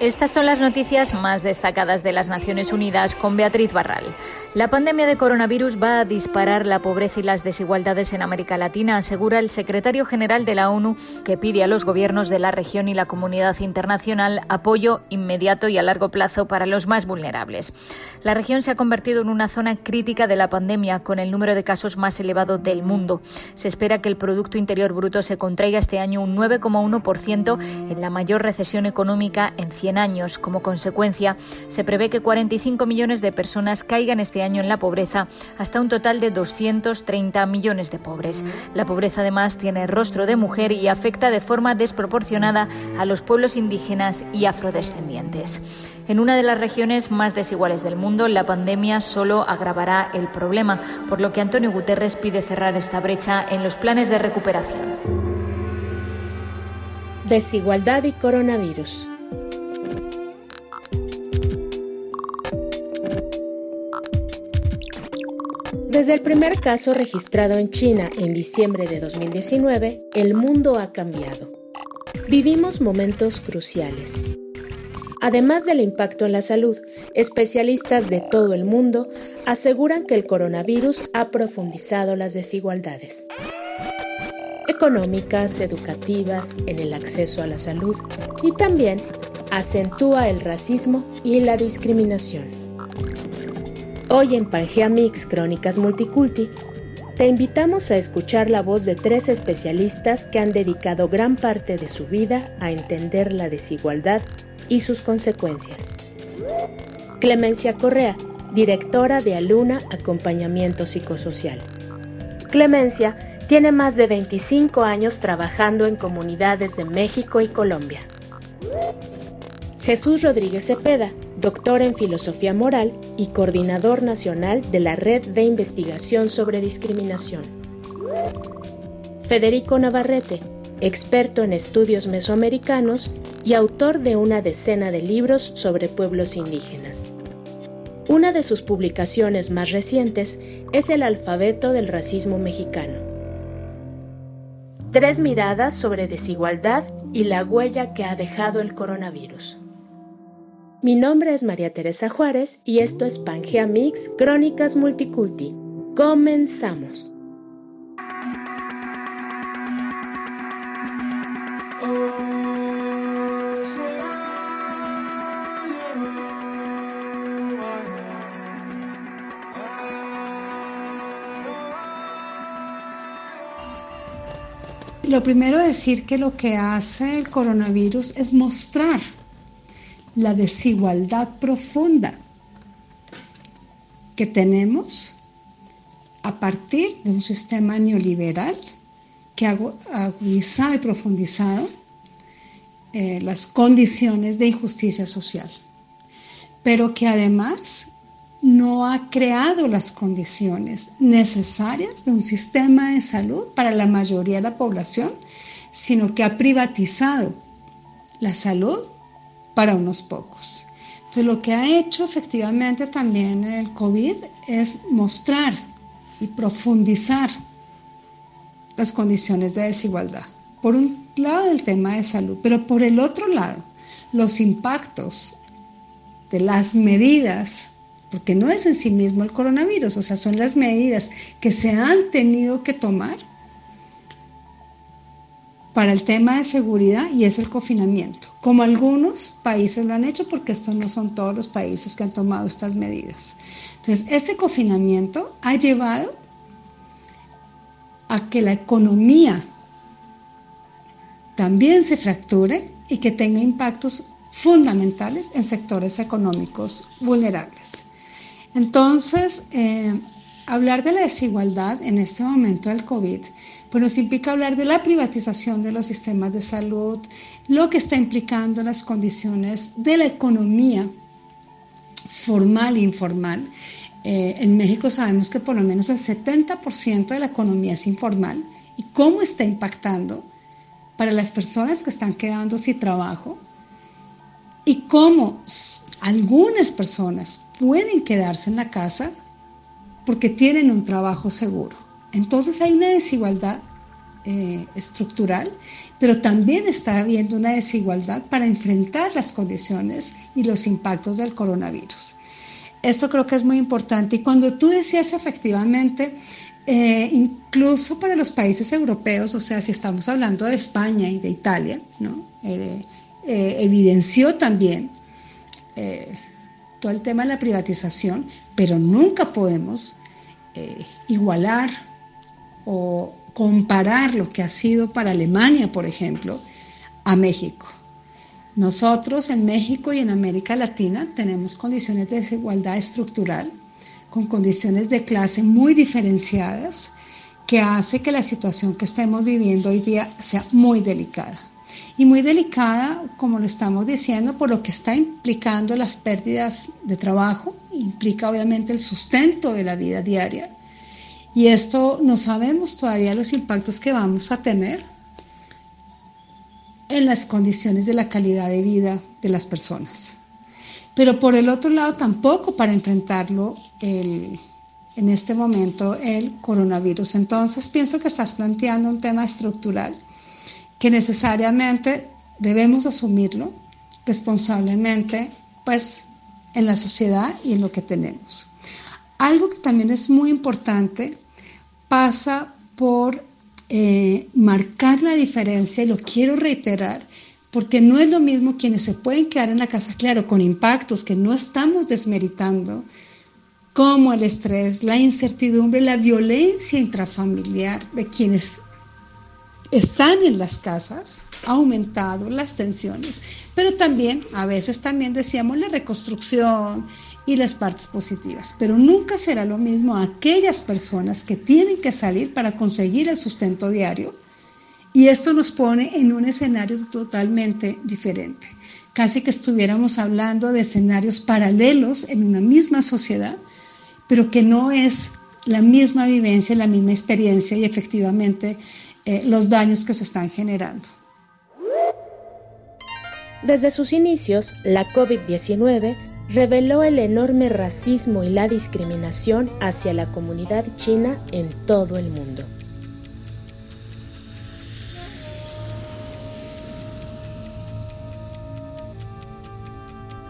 Estas son las noticias más destacadas de las Naciones Unidas con Beatriz Barral. La pandemia de coronavirus va a disparar la pobreza y las desigualdades en América Latina, asegura el secretario general de la ONU, que pide a los gobiernos de la región y la comunidad internacional apoyo inmediato y a largo plazo para los más vulnerables. La región se ha convertido en una zona crítica de la pandemia, con el número de casos más elevado del mundo. Se espera que el Producto Interior Bruto se contraiga este año un 9,1% en la mayor recesión económica en 100 años. Como consecuencia, se prevé que 45 millones de personas caigan este año en la pobreza, hasta un total de 230 millones de pobres. La pobreza además tiene rostro de mujer y afecta de forma desproporcionada a los pueblos indígenas y afrodescendientes. En una de las regiones más desiguales del mundo, la pandemia solo agravará el problema, por lo que Antonio Guterres pide cerrar esta brecha en los planes de recuperación. Desigualdad y coronavirus. Desde el primer caso registrado en China en diciembre de 2019, el mundo ha cambiado. Vivimos momentos cruciales. Además del impacto en la salud, especialistas de todo el mundo aseguran que el coronavirus ha profundizado las desigualdades económicas, educativas, en el acceso a la salud y también acentúa el racismo y la discriminación. Hoy en Pangea Mix Crónicas Multiculti, te invitamos a escuchar la voz de tres especialistas que han dedicado gran parte de su vida a entender la desigualdad y sus consecuencias. Clemencia Correa, directora de Aluna Acompañamiento Psicosocial. Clemencia tiene más de 25 años trabajando en comunidades de México y Colombia. Jesús Rodríguez Cepeda, doctor en Filosofía Moral y coordinador nacional de la Red de Investigación sobre Discriminación. Federico Navarrete, experto en estudios mesoamericanos y autor de una decena de libros sobre pueblos indígenas. Una de sus publicaciones más recientes es El alfabeto del racismo mexicano. Tres miradas sobre desigualdad y la huella que ha dejado el coronavirus. Mi nombre es María Teresa Juárez y esto es Pangea Mix Crónicas Multiculti. Comenzamos. Lo primero decir que lo que hace el coronavirus es mostrar la desigualdad profunda que tenemos a partir de un sistema neoliberal que ha agudizado y profundizado eh, las condiciones de injusticia social, pero que además no ha creado las condiciones necesarias de un sistema de salud para la mayoría de la población, sino que ha privatizado la salud para unos pocos. Entonces lo que ha hecho efectivamente también el COVID es mostrar y profundizar las condiciones de desigualdad. Por un lado el tema de salud, pero por el otro lado los impactos de las medidas, porque no es en sí mismo el coronavirus, o sea, son las medidas que se han tenido que tomar para el tema de seguridad y es el confinamiento, como algunos países lo han hecho porque estos no son todos los países que han tomado estas medidas. Entonces, este confinamiento ha llevado a que la economía también se fracture y que tenga impactos fundamentales en sectores económicos vulnerables. Entonces, eh, hablar de la desigualdad en este momento del COVID, pues nos implica hablar de la privatización de los sistemas de salud, lo que está implicando las condiciones de la economía formal e informal. Eh, en México sabemos que por lo menos el 70% de la economía es informal y cómo está impactando para las personas que están quedando sin trabajo y cómo algunas personas pueden quedarse en la casa porque tienen un trabajo seguro. Entonces hay una desigualdad eh, estructural, pero también está habiendo una desigualdad para enfrentar las condiciones y los impactos del coronavirus. Esto creo que es muy importante. Y cuando tú decías efectivamente, eh, incluso para los países europeos, o sea, si estamos hablando de España y de Italia, ¿no? Eh, evidenció también todo el tema de la privatización, pero nunca podemos igualar o comparar lo que ha sido para Alemania, por ejemplo, a México. Nosotros en México y en América Latina tenemos condiciones de desigualdad estructural, con condiciones de clase muy diferenciadas, que hace que la situación que estamos viviendo hoy día sea muy delicada. Y muy delicada, como lo estamos diciendo, por lo que está implicando las pérdidas de trabajo, implica obviamente el sustento de la vida diaria. Y esto no sabemos todavía los impactos que vamos a tener en las condiciones de la calidad de vida de las personas. Pero por el otro lado, tampoco para enfrentarlo en este momento el coronavirus. Entonces, pienso que estás planteando un tema estructural que necesariamente debemos asumirlo responsablemente, pues en la sociedad y en lo que tenemos. Algo que también es muy importante pasa por eh, marcar la diferencia, y lo quiero reiterar, porque no es lo mismo quienes se pueden quedar en la casa, claro, con impactos que no estamos desmeritando, como el estrés, la incertidumbre, la violencia intrafamiliar de quienes están en las casas, ha aumentado las tensiones, pero también, a veces también decíamos la reconstrucción y las partes positivas, pero nunca será lo mismo aquellas personas que tienen que salir para conseguir el sustento diario y esto nos pone en un escenario totalmente diferente. Casi que estuviéramos hablando de escenarios paralelos en una misma sociedad, pero que no es la misma vivencia, la misma experiencia y efectivamente eh, los daños que se están generando. Desde sus inicios, la COVID-19 reveló el enorme racismo y la discriminación hacia la comunidad china en todo el mundo.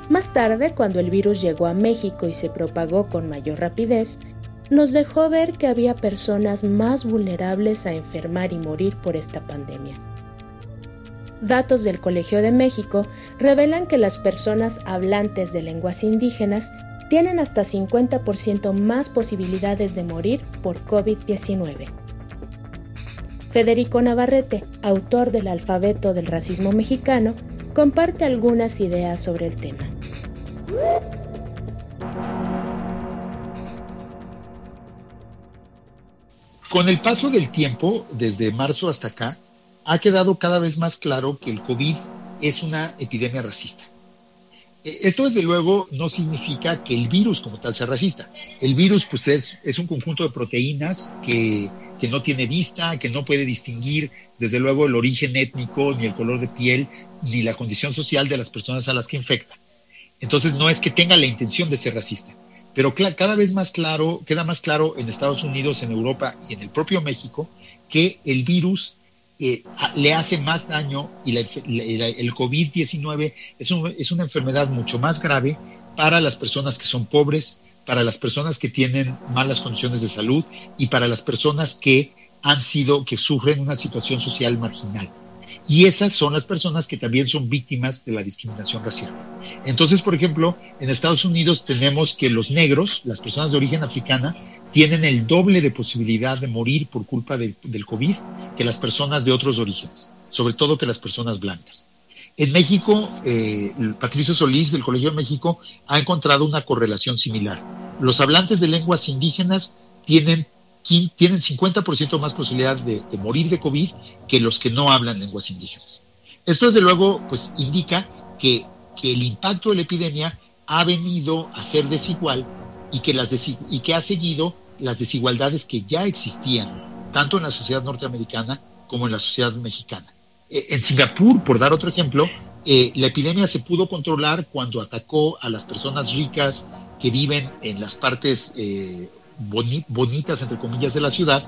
Más tarde, cuando el virus llegó a México y se propagó con mayor rapidez, nos dejó ver que había personas más vulnerables a enfermar y morir por esta pandemia. Datos del Colegio de México revelan que las personas hablantes de lenguas indígenas tienen hasta 50% más posibilidades de morir por COVID-19. Federico Navarrete, autor del Alfabeto del Racismo Mexicano, comparte algunas ideas sobre el tema. Con el paso del tiempo, desde marzo hasta acá, ha quedado cada vez más claro que el COVID es una epidemia racista. Eh, esto desde luego no significa que el virus como tal sea racista. El virus pues es, es un conjunto de proteínas que, que, no tiene vista, que no puede distinguir desde luego el origen étnico, ni el color de piel, ni la condición social de las personas a las que infecta. Entonces no es que tenga la intención de ser racista. Pero cada vez más claro, queda más claro en Estados Unidos, en Europa y en el propio México que el virus eh, le hace más daño y el COVID-19 es, es una enfermedad mucho más grave para las personas que son pobres, para las personas que tienen malas condiciones de salud y para las personas que han sido, que sufren una situación social marginal. Y esas son las personas que también son víctimas de la discriminación racial. Entonces, por ejemplo, en Estados Unidos tenemos que los negros, las personas de origen africana, tienen el doble de posibilidad de morir por culpa del COVID que las personas de otros orígenes, sobre todo que las personas blancas. En México, eh, Patricio Solís del Colegio de México ha encontrado una correlación similar. Los hablantes de lenguas indígenas tienen, tienen 50% más posibilidad de, morir de COVID que los que no hablan lenguas indígenas. Esto, desde luego, pues indica que, el impacto de la epidemia ha venido a ser desigual y que, las y que ha seguido las desigualdades que ya existían, tanto en la sociedad norteamericana como en la sociedad mexicana. Eh, en Singapur, por dar otro ejemplo, eh, la epidemia se pudo controlar cuando atacó a las personas ricas que viven en las partes eh, bonitas, entre comillas, de la ciudad,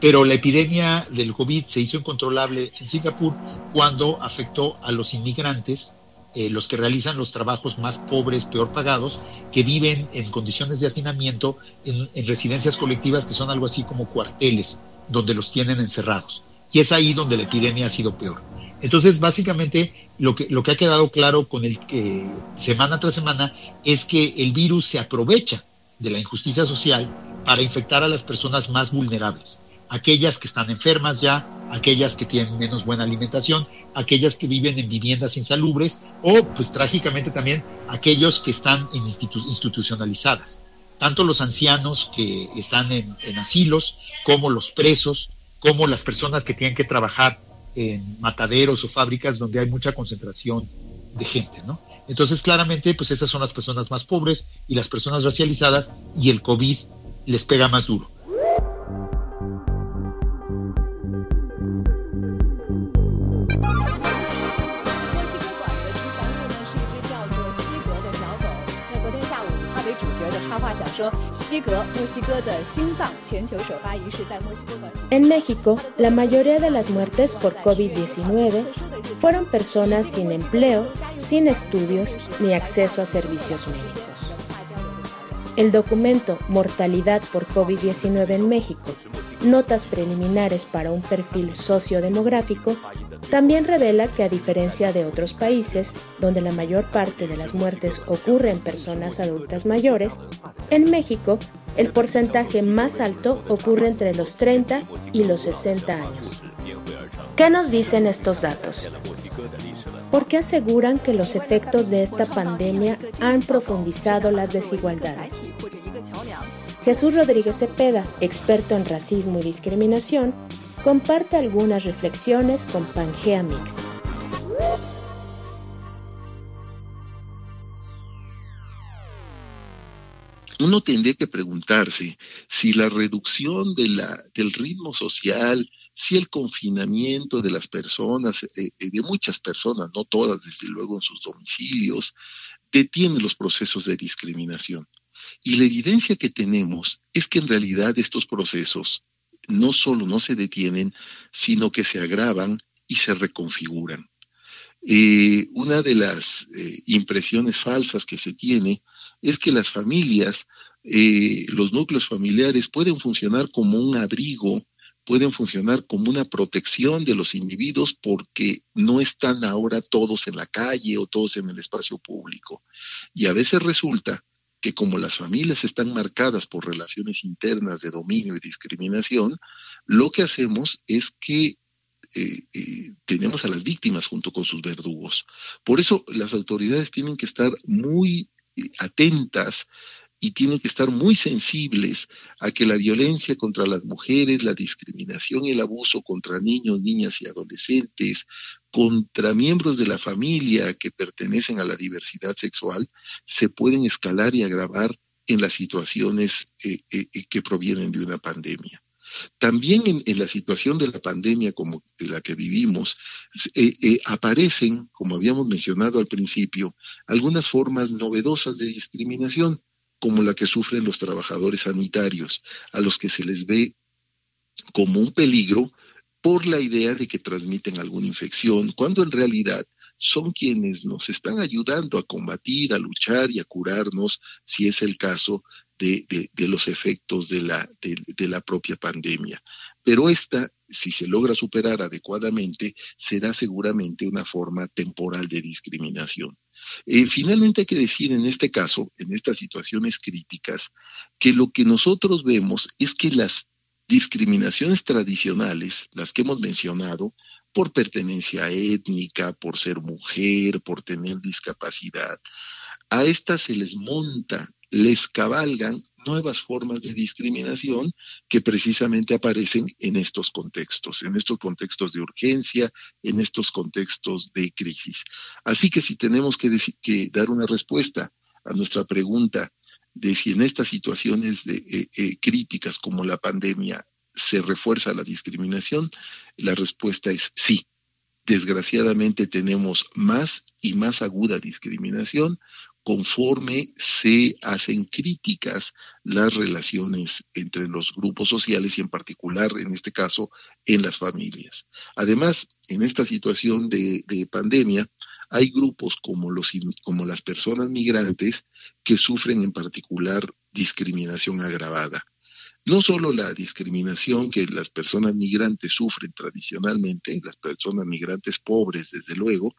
pero la epidemia del COVID se hizo incontrolable en Singapur cuando afectó a los inmigrantes, los que realizan los trabajos más pobres, peor pagados, que viven en condiciones de hacinamiento en, en residencias colectivas que son algo así como cuarteles, donde los tienen encerrados y es ahí donde la epidemia ha sido peor. Entonces, básicamente, lo que, lo que ha quedado claro con el que semana tras semana es que el virus se aprovecha de la injusticia social para infectar a las personas más vulnerables, aquellas que están enfermas ya, aquellas que tienen menos buena alimentación, aquellas que viven en viviendas insalubres o, pues trágicamente también, aquellos que están en institucionalizadas, tanto los ancianos que están en, en asilos como los presos como las personas que tienen que trabajar en mataderos o fábricas donde hay mucha concentración de gente, ¿no? Entonces, claramente, pues esas son las personas más pobres y las personas racializadas y el COVID les pega más duro. En México, la mayoría de las muertes por COVID-19 fueron personas sin empleo, sin estudios ni acceso a servicios médicos. El documento Mortalidad por COVID-19 en México, notas preliminares para un perfil sociodemográfico, también revela que a diferencia de otros países, donde la mayor parte de las muertes ocurre en personas adultas mayores, en México el porcentaje más alto ocurre entre los 30 y los 60 años. ¿Qué nos dicen estos datos? ¿Por qué aseguran que los efectos de esta pandemia han profundizado las desigualdades? Jesús Rodríguez Cepeda, experto en racismo y discriminación, comparte algunas reflexiones con Pangea Mix. Uno tendría que preguntarse si la reducción del ritmo social, si el confinamiento de las personas, eh, eh, de muchas personas, no todas desde luego en sus domicilios, detiene los procesos de discriminación. Y la evidencia que tenemos es que en realidad estos procesos no solo no se detienen, sino que se agravan y se reconfiguran. Eh, una de las impresiones falsas que se tiene es que las familias, los núcleos familiares pueden funcionar como un abrigo, pueden funcionar como una protección de los individuos porque no están ahora todos en la calle o todos en el espacio público. Y a veces resulta que como las familias están marcadas por relaciones internas de dominio y discriminación, lo que hacemos es que eh, eh, tenemos a las víctimas junto con sus verdugos. Por eso las autoridades tienen que estar muy eh, atentas y tienen que estar muy sensibles a que la violencia contra las mujeres, la discriminación y el abuso contra niños, niñas y adolescentes, contra miembros de la familia que pertenecen a la diversidad sexual, se pueden escalar y agravar en las situaciones eh, eh, eh, que provienen de una pandemia. También en, la situación de la pandemia como la que vivimos, aparecen, como habíamos mencionado al principio, algunas formas novedosas de discriminación como la que sufren los trabajadores sanitarios, a los que se les ve como un peligro por la idea de que transmiten alguna infección, cuando en realidad son quienes nos están ayudando a combatir, a luchar y a curarnos, si es el caso de, los efectos de la, propia pandemia. Pero esta, si se logra superar adecuadamente, será seguramente una forma temporal de discriminación. Eh, finalmente hay que decir en este caso, en estas situaciones críticas, que lo que nosotros vemos es que las discriminaciones tradicionales, las que hemos mencionado, por pertenencia étnica, por ser mujer, por tener discapacidad. A estas se les monta, les cabalgan nuevas formas de discriminación que precisamente aparecen en estos contextos, en estos contextos de urgencia, en estos contextos de crisis. Así que si tenemos que, que dar una respuesta a nuestra pregunta de si en estas situaciones de, eh, eh, críticas como la pandemia se refuerza la discriminación, la respuesta es sí. Desgraciadamente tenemos más y más aguda discriminación conforme se hacen críticas las relaciones entre los grupos sociales y en particular, en este caso, en las familias. Además, en esta situación de, pandemia, hay grupos como, los, como las personas migrantes que sufren en particular discriminación agravada. No solo la discriminación que las personas migrantes sufren tradicionalmente, las personas migrantes pobres, desde luego,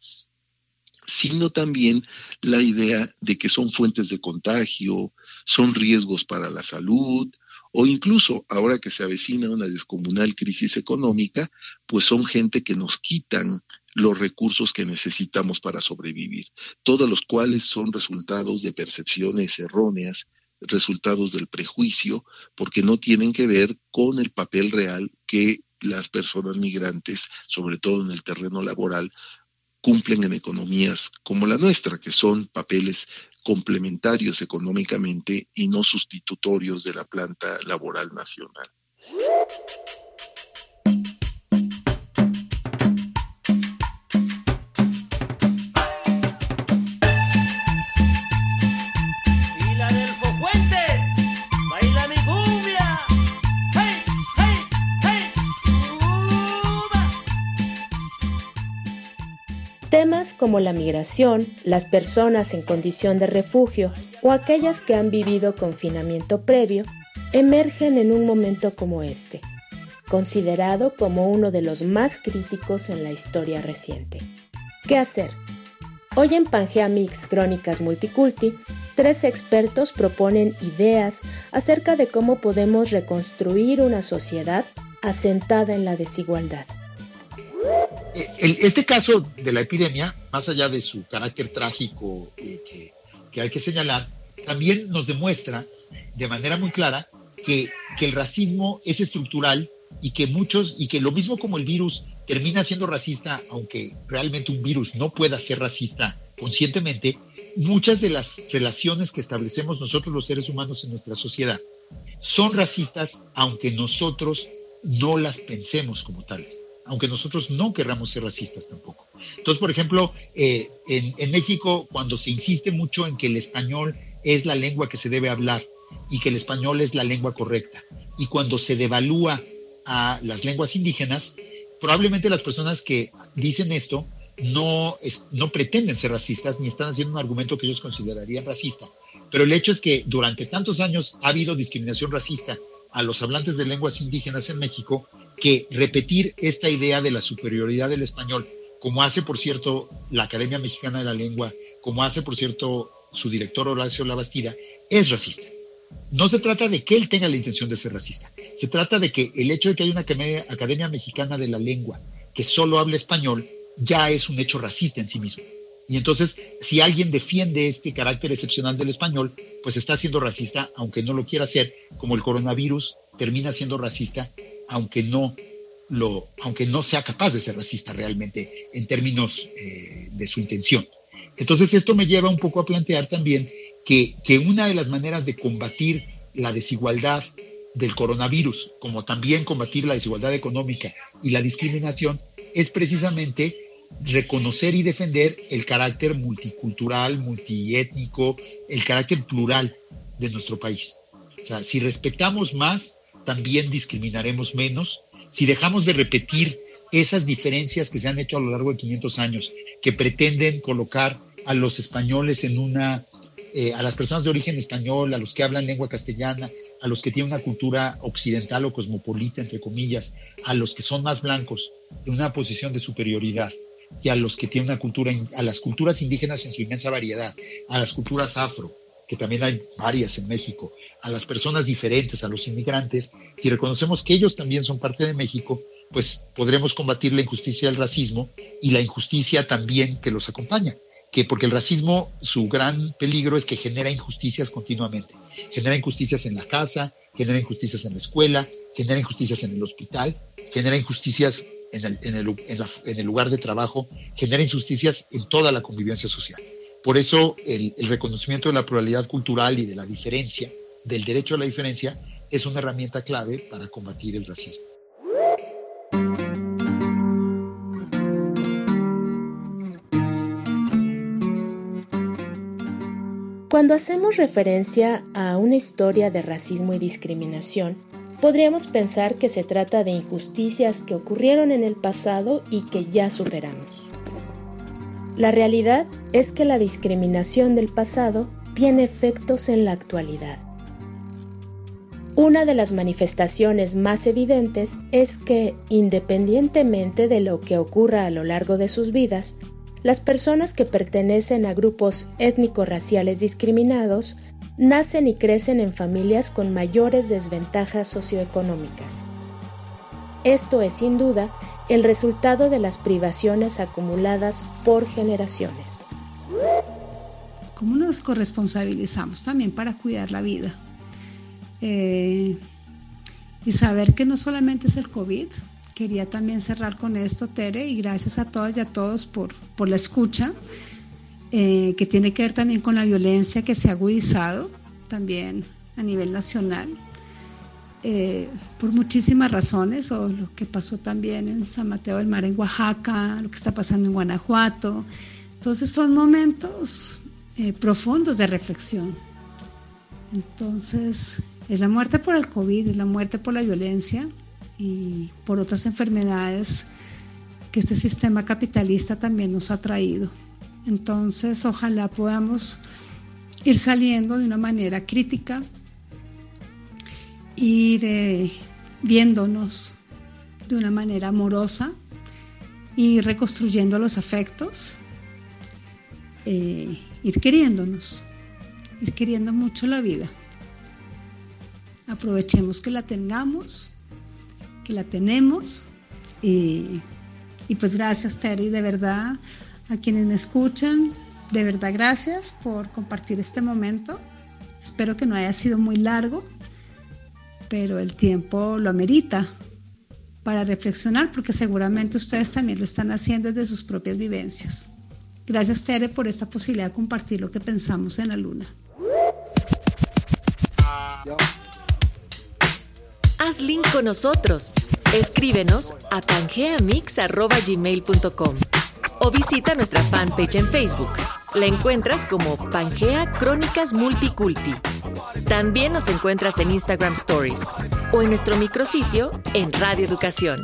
sino también la idea de que son fuentes de contagio, son riesgos para la salud, o incluso ahora que se avecina una descomunal crisis económica, pues son gente que nos quitan los recursos que necesitamos para sobrevivir, todos los cuales son resultados de percepciones erróneas, resultados del prejuicio, porque no tienen que ver con el papel real que las personas migrantes, sobre todo en el terreno laboral, cumplen en economías como la nuestra, que son papeles complementarios económicamente y no sustitutorios de la planta laboral nacional. Como la migración, las personas en condición de refugio o aquellas que han vivido confinamiento previo emergen en un momento como este, considerado como uno de los más críticos en la historia reciente. ¿Qué hacer? Hoy en Pangea Mix Crónicas Multiculti, tres expertos proponen ideas acerca de cómo podemos reconstruir una sociedad asentada en la desigualdad. Eh, este caso de la epidemia, más allá de su carácter trágico que, hay que señalar, también nos demuestra de manera muy clara que, el racismo es estructural y que muchos, y que lo mismo como el virus termina siendo racista, aunque realmente un virus no pueda ser racista conscientemente, muchas de las relaciones que establecemos nosotros los seres humanos en nuestra sociedad son racistas, aunque nosotros no las pensemos como tales aunque nosotros no querramos ser racistas tampoco. Entonces, por ejemplo, eh, en, México, cuando se insiste mucho en que el español es la lengua que se debe hablar y que el español es la lengua correcta, y cuando se devalúa a las lenguas indígenas, probablemente las personas que dicen esto no, no pretenden ser racistas ni están haciendo un argumento que ellos considerarían racista. Pero el hecho es que durante tantos años ha habido discriminación racista a los hablantes de lenguas indígenas en México que repetir esta idea de la superioridad del español, como hace, por cierto, la Academia Mexicana de la Lengua, como hace, por cierto, su director Horacio Labastida, es racista. No se trata de que él tenga la intención de ser racista, se trata de que el hecho de que hay una Academia, Mexicana de la Lengua que solo habla español ya es un hecho racista en sí mismo. Y entonces, si alguien defiende este carácter excepcional del español, pues está siendo racista, aunque no lo quiera hacer, como el coronavirus termina siendo racista aunque no lo, aunque no sea capaz de ser racista realmente en términos eh, de su intención. Entonces esto me lleva un poco a plantear también que, que una de las maneras de combatir la desigualdad del coronavirus, como también combatir la desigualdad económica y la discriminación, es precisamente reconocer y defender el carácter multicultural, multiétnico, el carácter plural de nuestro país. O sea, si respetamos más también discriminaremos menos. Si dejamos de repetir esas diferencias que se han hecho a lo largo de 500 años, que pretenden colocar a los españoles en una, eh, a las personas de origen español, a los que hablan lengua castellana, a los que tienen una cultura occidental o cosmopolita, entre comillas, a los que son más blancos, en una posición de superioridad, y a los que tienen una cultura, a las culturas indígenas en su inmensa variedad, a las culturas afro, que también hay varias en México, a las personas diferentes, a los inmigrantes, si reconocemos que ellos también son parte de México, pues podremos combatir la injusticia del racismo y la injusticia también que los acompaña. Que porque el racismo, su gran peligro es que genera injusticias continuamente. Genera injusticias en la casa, genera injusticias en la escuela, genera injusticias en el hospital, genera injusticias en el, en el, en el lugar de trabajo, genera injusticias en toda la convivencia social. Por eso el, reconocimiento de la pluralidad cultural y de la diferencia, del derecho a la diferencia, es una herramienta clave para combatir el racismo. Cuando hacemos referencia a una historia de racismo y discriminación, podríamos pensar que se trata de injusticias que ocurrieron en el pasado y que ya superamos. La realidad es que la discriminación del pasado tiene efectos en la actualidad. Una de las manifestaciones más evidentes es que, independientemente de lo que ocurra a lo largo de sus vidas, las personas que pertenecen a grupos étnico-raciales discriminados nacen y crecen en familias con mayores desventajas socioeconómicas. Esto es sin duda el resultado de las privaciones acumuladas por generaciones. ¿Cómo nos corresponsabilizamos también para cuidar la vida? Eh, y saber que no solamente es el COVID, quería también cerrar con esto, Tere, y gracias a todas y a todos por, por la escucha, eh, que tiene que ver también con la violencia que se ha agudizado también a nivel nacional, eh, por muchísimas razones, o lo que pasó también en San Mateo del Mar en Oaxaca, lo que está pasando en Guanajuato. Entonces son momentos eh, profundos de reflexión. Entonces, es la muerte por el COVID, es la muerte por la violencia, y por otras enfermedades que este sistema capitalista también nos ha traído. Entonces, ojalá podamos ir saliendo de una manera crítica, ir eh, viéndonos de una manera amorosa y reconstruyendo los afectos, eh, ir queriéndonos, ir queriendo mucho la vida. Aprovechemos que la tengamos la tenemos. Y, pues gracias, Terry, de verdad, a quienes me escuchan, de verdad gracias por compartir este momento. Espero que no haya sido muy largo, pero el tiempo lo amerita para reflexionar, porque seguramente ustedes también lo están haciendo desde sus propias vivencias. Gracias, Tere, por esta posibilidad de compartir lo que pensamos en la luna. Haz link con nosotros. Escríbenos a pangeamix.gmail.com o visita nuestra fanpage en Facebook. La encuentras como Pangea Crónicas Multiculti. También nos encuentras en Instagram Stories o en nuestro micrositio en Radio Educación.